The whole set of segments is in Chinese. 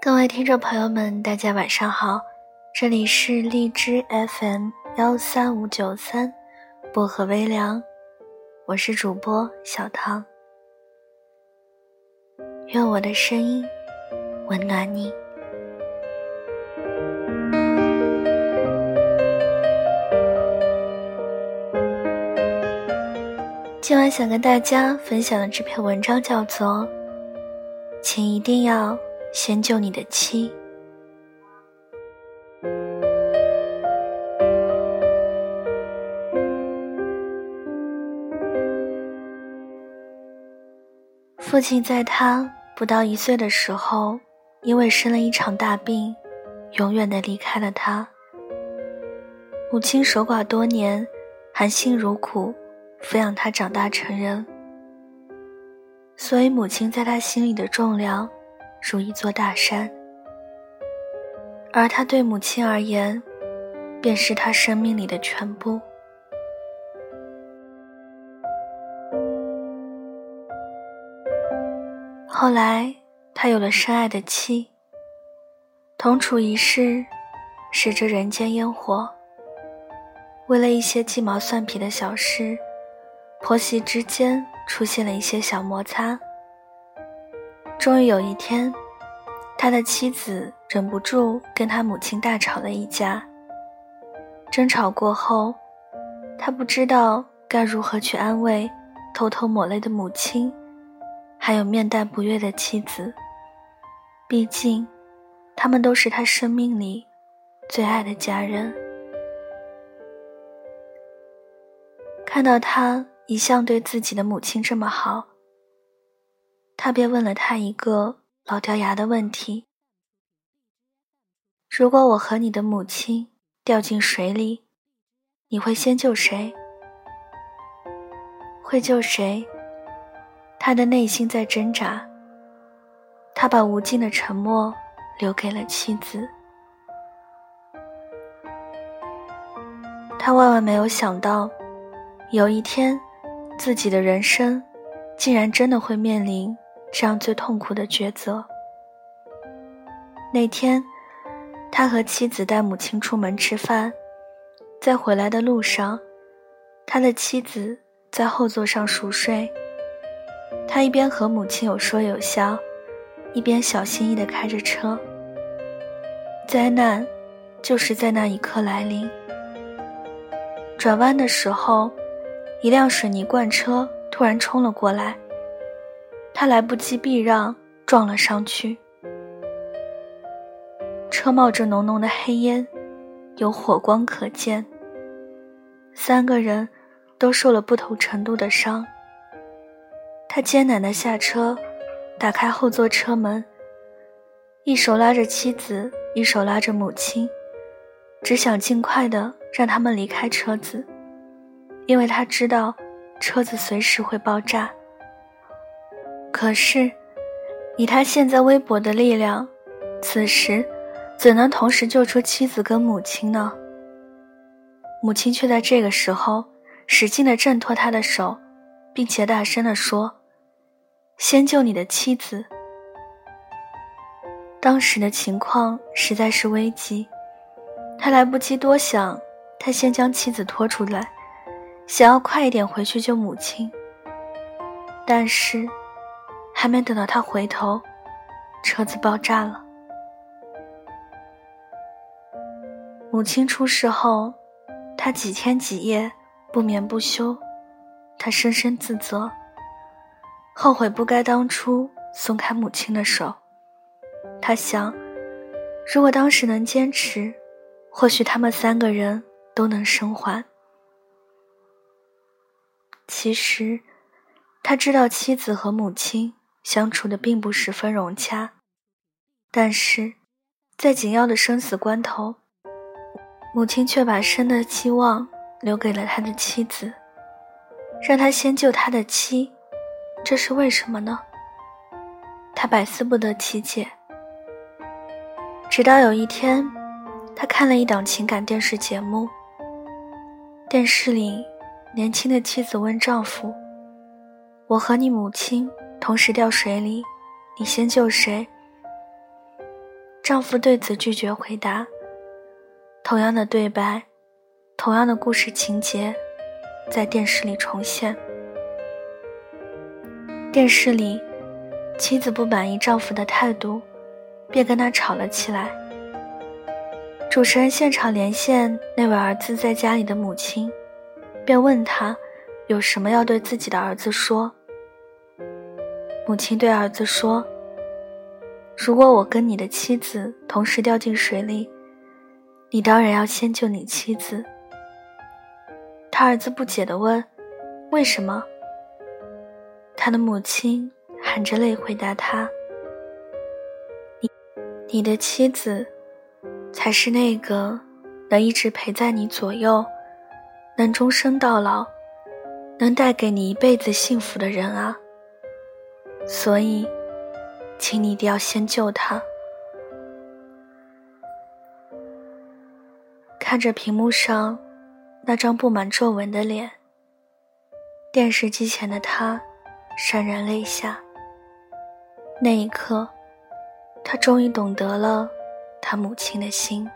各位听众朋友们，大家晚上好，这里是荔枝 FM 幺三五九三，薄荷微凉，我是主播小唐，愿我的声音温暖你。今晚想跟大家分享的这篇文章叫做《请一定要先救你的妻》。父亲在他不到一岁的时候，因为生了一场大病，永远的离开了他。母亲守寡多年，含辛茹苦。抚养他长大成人，所以母亲在他心里的重量如一座大山，而他对母亲而言，便是他生命里的全部。后来，他有了深爱的妻，同处一室，使着人间烟火。为了一些鸡毛蒜皮的小事。婆媳之间出现了一些小摩擦。终于有一天，他的妻子忍不住跟他母亲大吵了一架。争吵过后，他不知道该如何去安慰偷偷抹泪的母亲，还有面带不悦的妻子。毕竟，他们都是他生命里最爱的家人。看到他。一向对自己的母亲这么好，他便问了他一个老掉牙的问题：“如果我和你的母亲掉进水里，你会先救谁？会救谁？”他的内心在挣扎，他把无尽的沉默留给了妻子。他万万没有想到，有一天。自己的人生，竟然真的会面临这样最痛苦的抉择。那天，他和妻子带母亲出门吃饭，在回来的路上，他的妻子在后座上熟睡。他一边和母亲有说有笑，一边小心翼翼地开着车。灾难，就是在那一刻来临。转弯的时候。一辆水泥罐车突然冲了过来，他来不及避让，撞了上去。车冒着浓浓的黑烟，有火光可见。三个人都受了不同程度的伤。他艰难地下车，打开后座车门，一手拉着妻子，一手拉着母亲，只想尽快的让他们离开车子。因为他知道车子随时会爆炸，可是以他现在微薄的力量，此时怎能同时救出妻子跟母亲呢？母亲却在这个时候使劲地挣脱他的手，并且大声地说：“先救你的妻子。”当时的情况实在是危急，他来不及多想，他先将妻子拖出来。想要快一点回去救母亲，但是还没等到他回头，车子爆炸了。母亲出事后，他几天几夜不眠不休，他深深自责，后悔不该当初松开母亲的手。他想，如果当时能坚持，或许他们三个人都能生还。其实，他知道妻子和母亲相处的并不十分融洽，但是，在紧要的生死关头，母亲却把生的期望留给了他的妻子，让他先救他的妻，这是为什么呢？他百思不得其解。直到有一天，他看了一档情感电视节目，电视里。年轻的妻子问丈夫：“我和你母亲同时掉水里，你先救谁？”丈夫对此拒绝回答。同样的对白，同样的故事情节，在电视里重现。电视里，妻子不满意丈夫的态度，便跟他吵了起来。主持人现场连线那位儿子在家里的母亲，便问他有什么要对自己的儿子说。母亲对儿子说：“如果我跟你的妻子同时掉进水里。”你当然要先救你妻子。他儿子不解地问：“为什么？”他的母亲含着泪回答他：“你，你的妻子，才是那个能一直陪在你左右，能终生到老，能带给你一辈子幸福的人啊。所以，请你一定要先救他。”看着屏幕上那张布满皱纹的脸，电视机前的他潸然泪下。那一刻，他终于懂得了他母亲的心。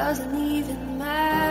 Doesn't even matter.